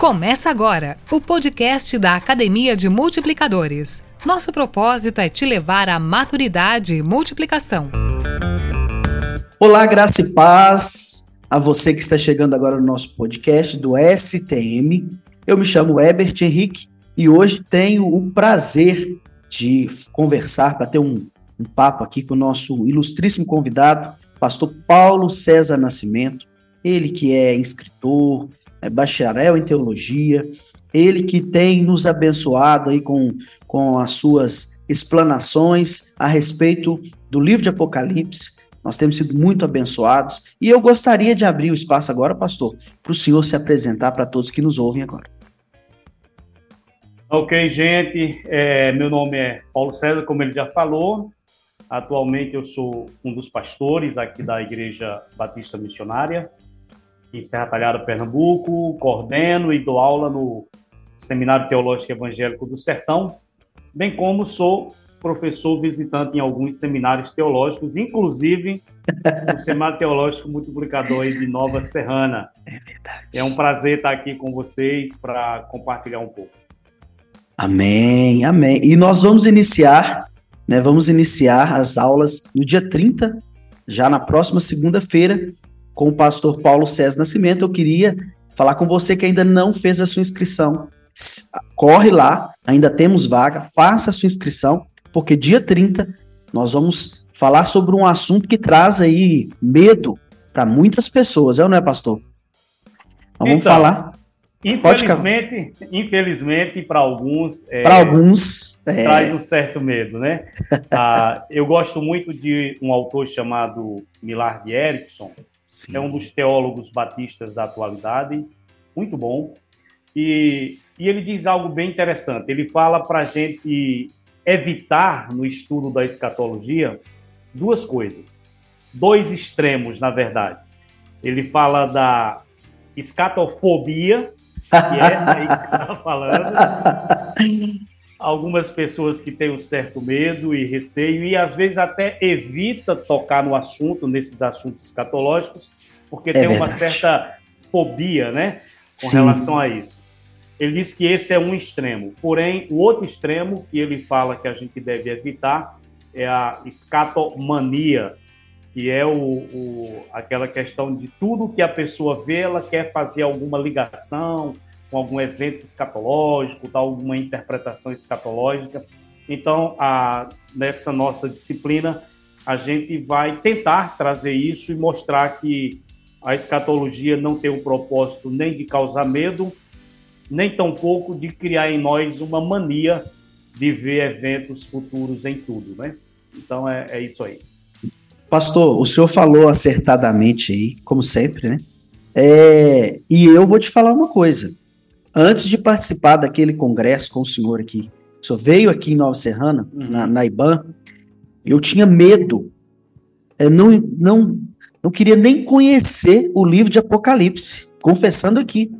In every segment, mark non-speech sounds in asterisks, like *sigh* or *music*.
Começa agora o podcast da Academia de Multiplicadores. Nosso propósito é te levar à maturidade e multiplicação. Olá, graça e paz a você que está chegando agora no nosso podcast do STM. Eu me chamo Ebert Henrique e hoje tenho o prazer de conversar, para ter um, um papo aqui com o nosso ilustríssimo convidado, pastor Paulo César Nascimento. Ele que é escritor, é bacharel em teologia, ele que tem nos abençoado aí com, com as suas explanações a respeito do livro de Apocalipse. Nós temos sido muito abençoados e eu gostaria de abrir o espaço agora, pastor, para o senhor se apresentar para todos que nos ouvem agora. Ok, gente. É, meu nome é Paulo César, como ele já falou. Atualmente eu sou um dos pastores aqui da Igreja Batista Missionária em Serra Talhada, Pernambuco, coordeno e dou aula no Seminário Teológico Evangélico do Sertão, bem como sou professor visitante em alguns seminários teológicos, inclusive o *laughs* Seminário Teológico Multiplicador de Nova Serrana. É verdade. É um prazer estar aqui com vocês para compartilhar um pouco. Amém, amém. E nós vamos iniciar, né? Vamos iniciar as aulas no dia 30, já na próxima segunda-feira, com o pastor Paulo César Nascimento. Eu queria falar com você que ainda não fez a sua inscrição. Corre lá, ainda temos vaga, faça a sua inscrição, porque dia 30 nós vamos falar sobre um assunto que traz aí medo para muitas pessoas, é ou não é, pastor? Nós vamos então, falar. Infelizmente, infelizmente para alguns, é, para alguns é... traz um certo medo, né? *laughs* ah, eu gosto muito de um autor chamado Millard Erickson, Sim. é um dos teólogos batistas da atualidade, muito bom. E, e ele diz algo bem interessante. Ele fala para a gente evitar no estudo da escatologia duas coisas, dois extremos, na verdade. Ele fala da escatofobia, que é essa aí que você está falando, *laughs* algumas pessoas que têm um certo medo e receio e às vezes até evita tocar no assunto, nesses assuntos escatológicos, porque é tem verdade. uma certa fobia, né, com Sim. relação a isso. Ele diz que esse é um extremo. Porém, o outro extremo que ele fala que a gente deve evitar é a escatomania, que é o, o, aquela questão de tudo que a pessoa vê, ela quer fazer alguma ligação, com algum evento escatológico, dar alguma interpretação escatológica. Então, a, nessa nossa disciplina, a gente vai tentar trazer isso e mostrar que a escatologia não tem um propósito nem de causar medo, nem tampouco de criar em nós uma mania de ver eventos futuros em tudo, né? Então é, é isso aí. Pastor, o senhor falou acertadamente aí, como sempre, né? É, e eu vou te falar uma coisa antes de participar daquele congresso com o senhor aqui, o senhor veio aqui em Nova Serrana, uhum. na, na IBAN, eu tinha medo. Eu não, não, não queria nem conhecer o livro de Apocalipse, confessando aqui.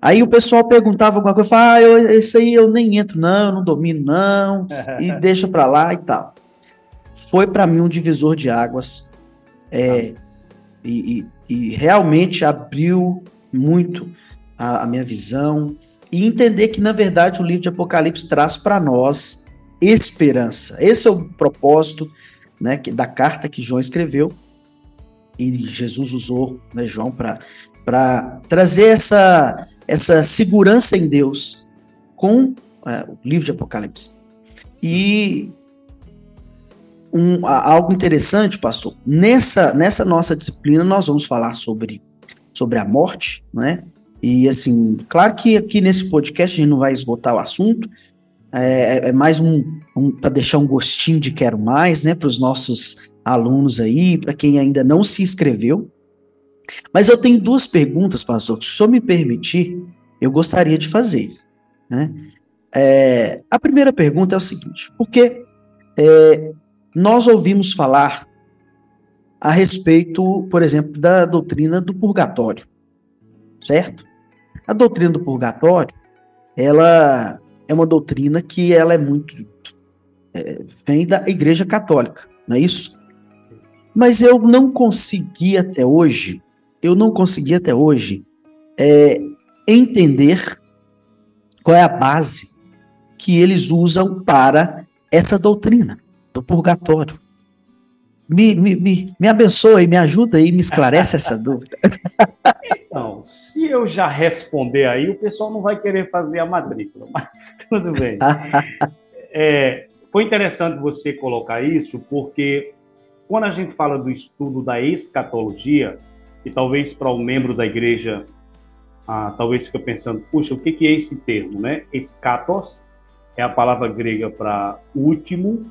Aí o pessoal perguntava alguma coisa, eu falava, ah, eu, esse aí eu nem entro, não, eu não domino, não, e *laughs* deixa pra lá e tal. Foi para mim um divisor de águas. É, e, e, e realmente abriu muito a, a minha visão e entender que, na verdade, o livro de Apocalipse traz para nós esperança. Esse é o propósito né, da carta que João escreveu e Jesus usou né, João para trazer essa, essa segurança em Deus com é, o livro de Apocalipse. E um, algo interessante, pastor, nessa, nessa nossa disciplina nós vamos falar sobre, sobre a morte, né? E assim, claro que aqui nesse podcast a gente não vai esgotar o assunto, é, é mais um, um para deixar um gostinho de quero mais, né, para os nossos alunos aí, para quem ainda não se inscreveu. Mas eu tenho duas perguntas, pastor, se o me permitir, eu gostaria de fazer. Né? É, a primeira pergunta é o seguinte: porque é, nós ouvimos falar a respeito, por exemplo, da doutrina do purgatório, certo? A doutrina do purgatório, ela é uma doutrina que ela é muito é, vem da Igreja Católica, não é isso? Mas eu não consegui até hoje, eu não consegui até hoje é, entender qual é a base que eles usam para essa doutrina do purgatório. Me, me, me, me abençoa e me ajuda e me esclarece essa *laughs* dúvida. *laughs* Se eu já responder aí, o pessoal não vai querer fazer a matrícula, *laughs* mas tudo bem. *laughs* É, foi interessante você colocar isso, porque quando a gente fala do estudo da escatologia, e talvez para um membro da igreja, ah, talvez fica pensando, puxa, o que, que é esse termo, né? Escatos é a palavra grega para último,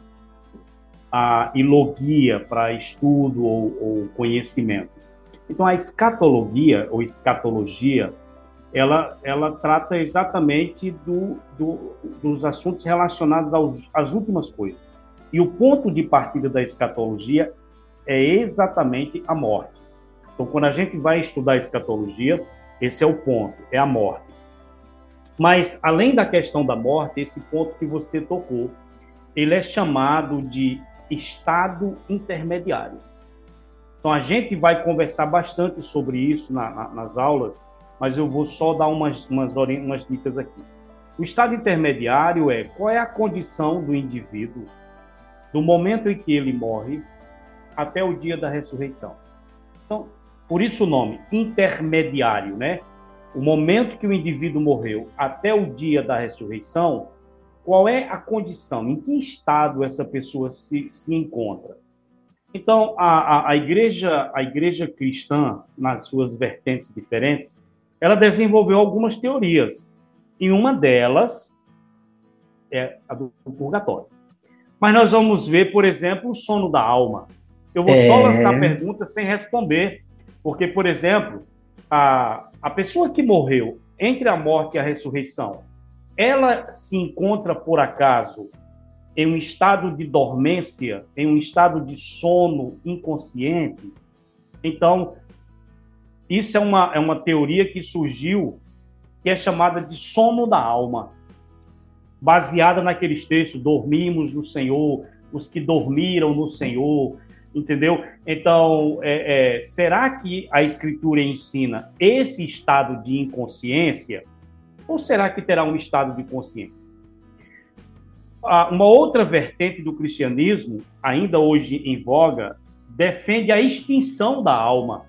a, e logia para estudo ou, ou conhecimento. Então, a escatologia ou escatologia, ela, ela trata exatamente do, do, dos assuntos relacionados aos, às últimas coisas. E o ponto de partida da escatologia é exatamente a morte. Então, quando a gente vai estudar a escatologia, esse é o ponto, é a morte. Mas, além da questão da morte, esse ponto que você tocou, ele é chamado de estado intermediário. Então, a gente vai conversar bastante sobre isso na, na, nas aulas, mas eu vou só dar umas, umas, umas dicas aqui. O estado intermediário é qual é a condição do indivíduo do momento em que ele morre até o dia da ressurreição. Então, por isso o nome, intermediário, né? O momento que o indivíduo morreu até o dia da ressurreição, qual é a condição, em que estado essa pessoa se, se encontra? Então, a, a, a, igreja, a igreja cristã, nas suas vertentes diferentes, ela desenvolveu algumas teorias. E uma delas é a do purgatório. Mas nós vamos ver, por exemplo, o sono da alma. Eu vou é... só lançar perguntas sem responder, porque, por exemplo, a, a pessoa que morreu entre a morte e a ressurreição, ela se encontra, por acaso, em um estado de dormência, em um estado de sono inconsciente. Então, isso é uma, é uma teoria que surgiu, que é chamada de sono da alma, baseada naqueles textos: dormimos no Senhor, os que dormiram no Senhor, entendeu? Então, é, é, será que a Escritura ensina esse estado de inconsciência, ou será que terá um estado de consciência? Uma outra vertente do cristianismo, ainda hoje em voga, defende a extinção da alma.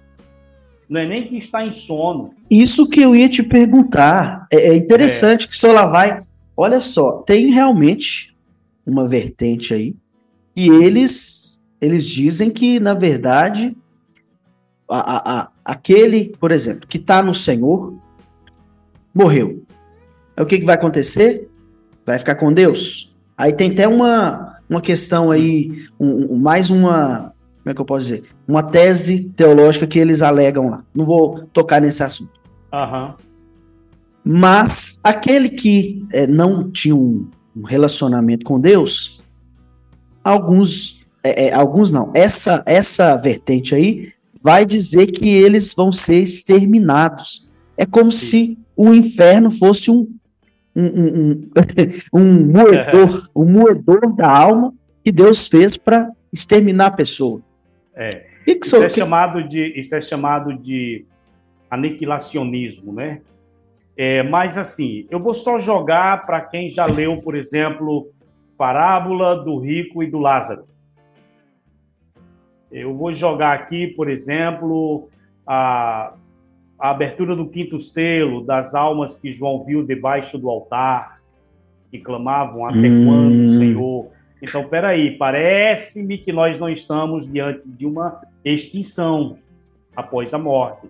Não é nem que está em sono. Isso que eu ia te perguntar. É, é interessante é. que o senhor lá vai. Olha só, tem realmente uma vertente aí. E eles, eles dizem que, na verdade, a, a, a, aquele, por exemplo, que está no Senhor, morreu. O que, que vai acontecer? Vai ficar com Deus? Aí tem até uma, uma questão aí, um, mais uma, como é que eu posso dizer? Uma tese teológica que eles alegam lá. Não vou tocar nesse assunto. Uhum. Mas aquele que é, não tinha um, um, relacionamento com Deus, alguns, é, é, alguns não, essa, essa vertente aí vai dizer que eles vão ser exterminados. É como Sim. se o inferno fosse um, um, um, um, *laughs* moedor, *laughs* um moedor da alma que Deus fez para exterminar a pessoa. É. Que que isso, é chamado de, isso é chamado de aniquilacionismo, né? É, mas assim, eu vou só jogar para quem já leu, por exemplo, Parábola do Rico e do Lázaro. Eu vou jogar aqui, por exemplo, a a abertura do quinto selo das almas que João viu debaixo do altar, que clamavam até hum. quando, Senhor. Então, peraí, parece-me que nós não estamos diante de uma extinção após a morte.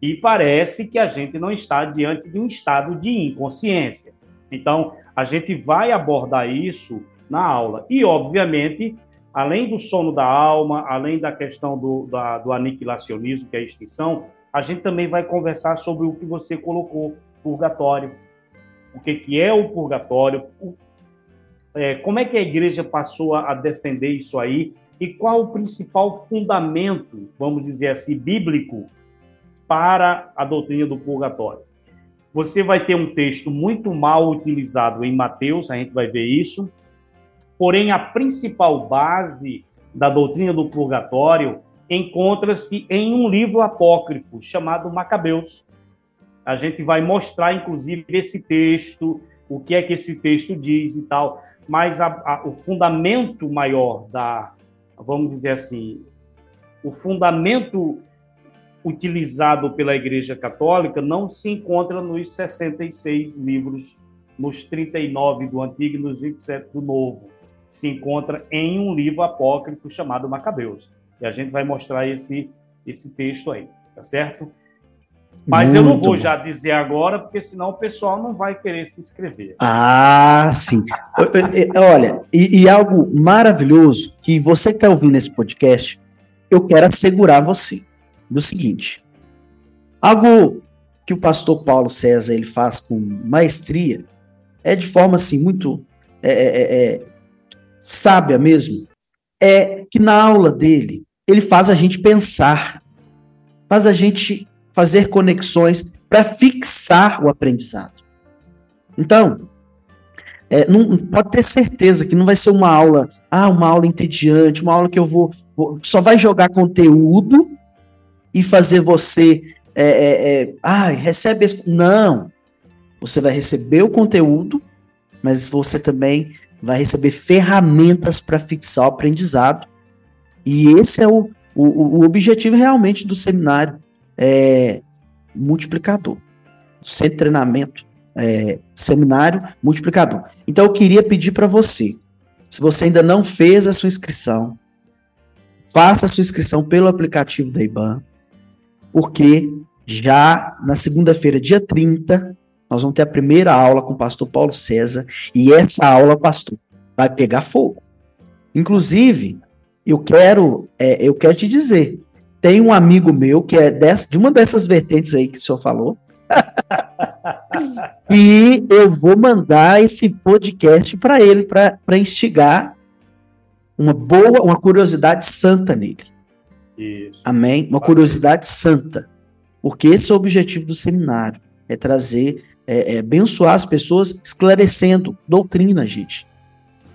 E parece que a gente não está diante de um estado de inconsciência. Então, a gente vai abordar isso na aula. E, obviamente, além do sono da alma, além da questão do, da, do aniquilacionismo, que é a extinção, a gente também vai conversar sobre o que você colocou, purgatório. O que, que é o purgatório, o, é, como é que a igreja passou a, a defender isso aí e qual o principal fundamento, vamos dizer assim, bíblico para a doutrina do purgatório. Você vai ter um texto muito mal utilizado em Mateus, a gente vai ver isso, porém a principal base da doutrina do purgatório encontra-se em um livro apócrifo chamado Macabeus. A gente vai mostrar, inclusive, esse texto, o que é que esse texto diz e tal. Mas a, a, o fundamento maior da, vamos dizer assim, o fundamento utilizado pela Igreja Católica não se encontra nos 66 livros, nos 39 do Antigo e nos 27 do Novo. Se encontra em um livro apócrifo chamado Macabeus. E a gente vai mostrar esse, esse texto aí, tá certo? Mas Muito eu não vou bom. já dizer agora, porque senão o pessoal não vai querer se inscrever. Ah, sim. Olha, e, e algo maravilhoso que você que está ouvindo esse podcast, eu quero assegurar você do seguinte: algo que o pastor Paulo César ele faz com maestria é de forma assim muito é, é, é, é, sábia mesmo, é que na aula dele ele faz a gente pensar, faz a gente fazer conexões para fixar o aprendizado. Então, é, não, pode ter certeza que não vai ser uma aula, ah, uma aula entediante, uma aula que eu vou, vou só vai jogar conteúdo e fazer você, é, é, ah, recebe não, você vai receber o conteúdo, mas você também vai receber ferramentas para fixar o aprendizado. E esse é o, o, o objetivo realmente do seminário é, multiplicador, centro de treinamento é, seminário multiplicador. Então eu queria pedir para você, se você ainda não fez a sua inscrição, faça a sua inscrição pelo aplicativo da IBAN, porque já na segunda-feira, dia 30, nós vamos ter a primeira aula com o pastor Paulo César, e essa aula, pastor, vai pegar fogo. Inclusive, eu quero, é, eu quero te dizer, tem um amigo meu que é dessa, de uma dessas vertentes aí que o senhor falou, *laughs* e eu vou mandar esse podcast para ele, para instigar uma boa, uma curiosidade santa nele. Isso. Amém? Uma curiosidade santa. Porque esse é o objetivo do seminário: é trazer, é, é abençoar as pessoas, esclarecendo doutrina, gente.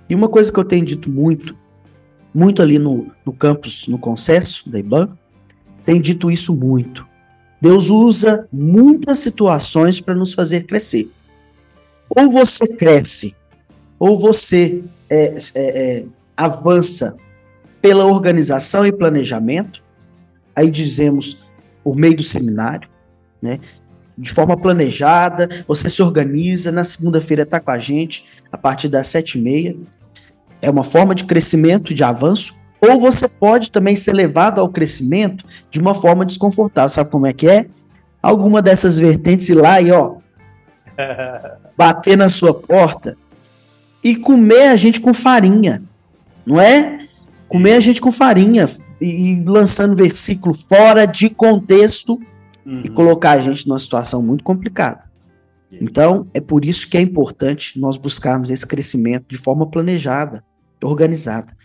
E uma coisa que eu tenho dito muito, muito ali no, no campus, no Concesso da IBAN, tem dito isso muito. Deus usa muitas situações para nos fazer crescer. Ou você cresce, ou você é, é, é, avança pela organização e planejamento. Aí dizemos por meio do seminário, né? De forma planejada, você se organiza. Na segunda-feira está com a gente a partir das sete e meia. É uma forma de crescimento, de avanço. Ou você pode também ser levado ao crescimento de uma forma desconfortável. Sabe como é que é? Alguma dessas vertentes ir lá e, ó, *laughs* bater na sua porta e comer a gente com farinha, não é? Comer a gente com farinha e, lançando versículo fora de contexto uhum. e colocar a gente numa situação muito complicada. Então, é por isso que é importante nós buscarmos esse crescimento de forma planejada, organizada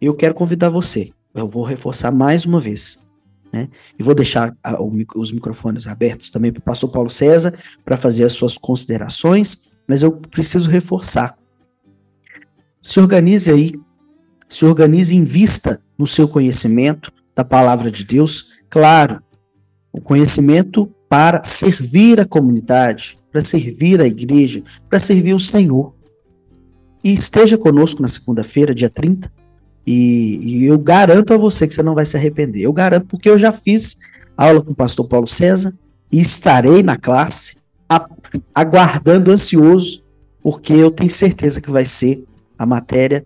eu quero convidar você. Eu vou reforçar mais uma vez. Né? E vou deixar a, o, os microfones abertos também para o pastor Paulo César para fazer as suas considerações, mas eu preciso reforçar. Se organize aí, se organize em vista no seu conhecimento da palavra de Deus, claro, o conhecimento para servir a comunidade, para servir a igreja, para servir o Senhor. E esteja conosco na segunda-feira, dia 30, e, e, eu garanto a você que você não vai se arrepender. Eu garanto, porque eu já fiz aula com o pastor Paulo César e estarei na classe a, aguardando ansioso, porque eu tenho certeza que vai ser a matéria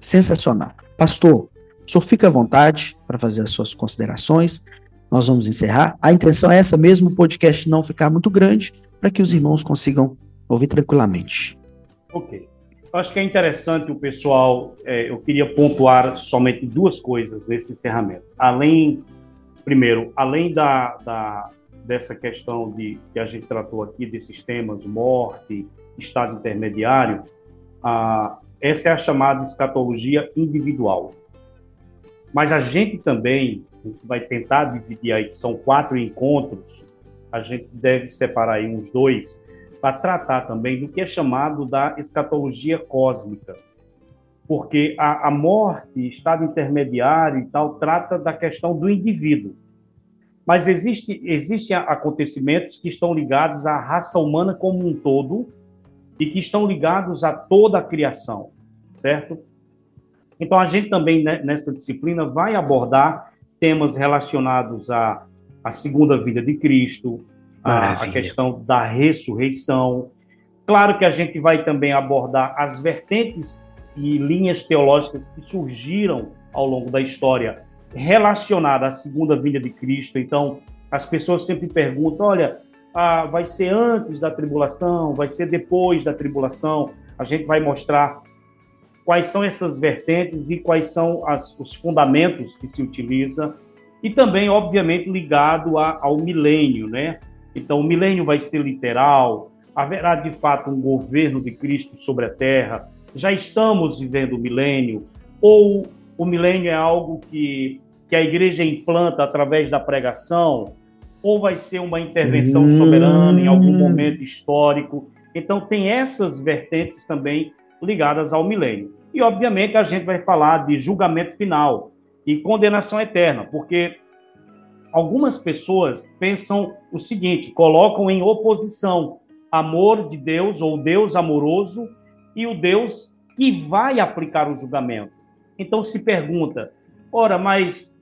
sensacional. Pastor, o senhor fica à vontade para fazer as suas considerações. Nós vamos encerrar. A intenção é essa mesmo, o podcast não ficar muito grande, para que os irmãos consigam ouvir tranquilamente. Ok. Acho que é interessante o pessoal, é, eu queria pontuar somente duas coisas nesse encerramento. Além, primeiro, além da, da, dessa questão de, que a gente tratou aqui, desses temas, morte, estado intermediário, essa é a chamada escatologia individual. Mas a gente também vai tentar dividir aí, que são quatro encontros, a gente deve separar aí uns dois, para tratar também do que é chamado da escatologia cósmica, porque a, a morte, estado intermediário e tal, trata da questão do indivíduo. mas existe, existem acontecimentos que estão ligados à raça humana como um todo e que estão ligados a toda a criação, certo? Então, a gente também, né, nessa disciplina, vai abordar temas relacionados à, à segunda vida de Cristo, a, a questão da ressurreição. Claro que a gente vai também abordar as vertentes e linhas teológicas que surgiram ao longo da história relacionada à segunda vinda de Cristo. Então, as pessoas sempre perguntam: olha, ah, vai ser antes da tribulação, vai ser depois da tribulação? A gente vai mostrar quais são essas vertentes e quais são as, os fundamentos que se utiliza. E também, obviamente, ligado a, ao milênio, né? Então, o milênio vai ser literal, haverá de fato um governo de Cristo sobre a terra, já estamos vivendo o milênio, ou o milênio é algo que, que a igreja implanta através da pregação, ou vai ser uma intervenção hum. soberana em algum momento histórico. Então, tem essas vertentes também ligadas ao milênio. E, obviamente, a gente vai falar de julgamento final e condenação eterna, porque algumas pessoas pensam o seguinte: colocam em oposição amor de Deus ou Deus amoroso e o Deus que vai aplicar o julgamento. Então se pergunta: ora, mas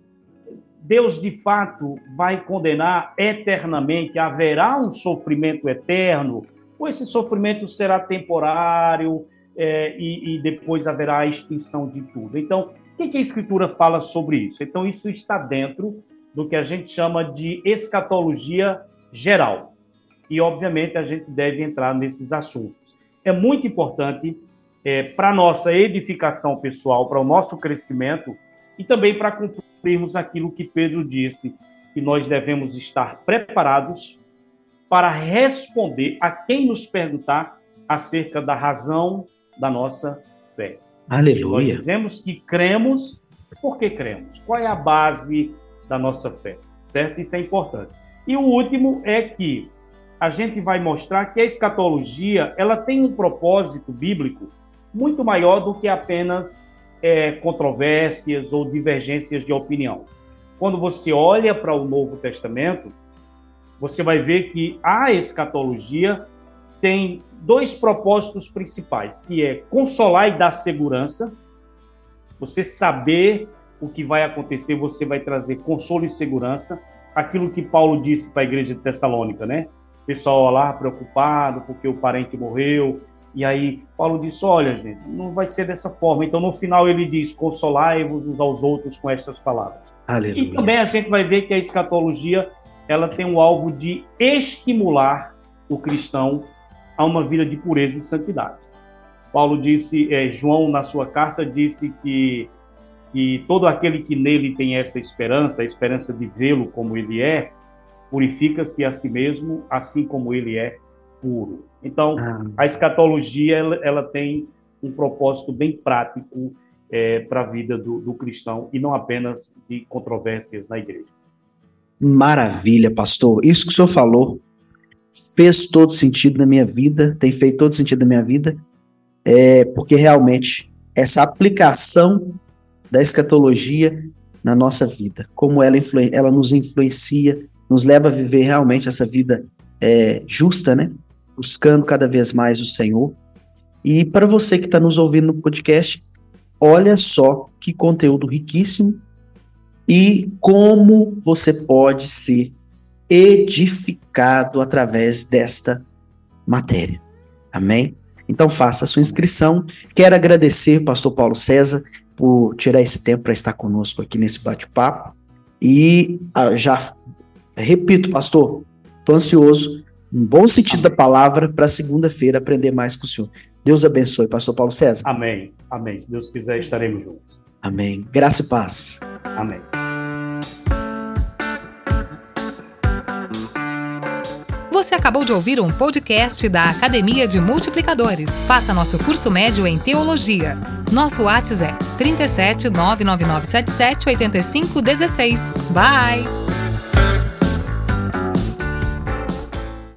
Deus de fato vai condenar eternamente? Haverá um sofrimento eterno? Ou esse sofrimento será temporário é, e, e, depois haverá a extinção de tudo? Então, o que, que a Escritura fala sobre isso? Então, isso está dentro do que a gente chama de escatologia geral. E, obviamente, a gente deve entrar nesses assuntos. É muito importante é, para a nossa edificação pessoal, para o nosso crescimento e também para cumprirmos aquilo que Pedro disse, que nós devemos estar preparados para responder a quem nos perguntar acerca da razão da nossa fé. Aleluia. Nós dizemos que cremos, por que cremos? Qual é a base da nossa fé? Certo? Isso é importante. E o último é que a gente vai mostrar que a escatologia ela tem um propósito bíblico muito maior do que apenas é, controvérsias ou divergências de opinião. Quando você olha para o Novo Testamento, você vai ver que a escatologia tem dois propósitos principais, que é consolar e dar segurança. Você saber o que vai acontecer, você vai trazer consolo e segurança. Aquilo que Paulo disse para a igreja de Tessalônica, né? O pessoal lá preocupado porque o parente morreu, e aí Paulo disse: Olha, gente, não vai ser dessa forma. Então, no final, ele diz: Consolai-vos uns aos outros com estas palavras. Aleluia. E também a gente vai ver que a escatologia ela tem o alvo de estimular o cristão a uma vida de pureza e santidade. Paulo disse, é, João, na sua carta, disse que, que todo aquele que nele tem essa esperança, a esperança de vê-lo como ele é, purifica-se a si mesmo, assim como ele é puro. Então, ah. a escatologia ela, ela, tem um propósito bem prático é, para a vida do, do cristão e não apenas de controvérsias na igreja. Maravilha, pastor. Isso que o senhor falou fez todo sentido na minha vida, tem feito todo sentido na minha vida, é, porque realmente essa aplicação da escatologia na nossa vida, como ela, ela nos influencia, nos leva a viver realmente essa vida é, justa, né? buscando cada vez mais o Senhor. E para você que está nos ouvindo no podcast, olha só que conteúdo riquíssimo e como você pode ser edificado através desta matéria. Amém? Então faça a sua inscrição. Quero agradecer, pastor Paulo César, por tirar esse tempo para estar conosco aqui nesse bate-papo. E ah, já repito, pastor, estou ansioso um bom sentido Amém. da palavra, para segunda-feira aprender mais com o senhor. Deus abençoe, pastor Paulo César. Amém. Amém. Se Deus quiser, estaremos juntos. Amém. Graça e paz. Amém. Você acabou de ouvir um podcast da Academia de Multiplicadores. Faça nosso curso médio em teologia. Nosso WhatsApp é 37 99977 8516. Bye!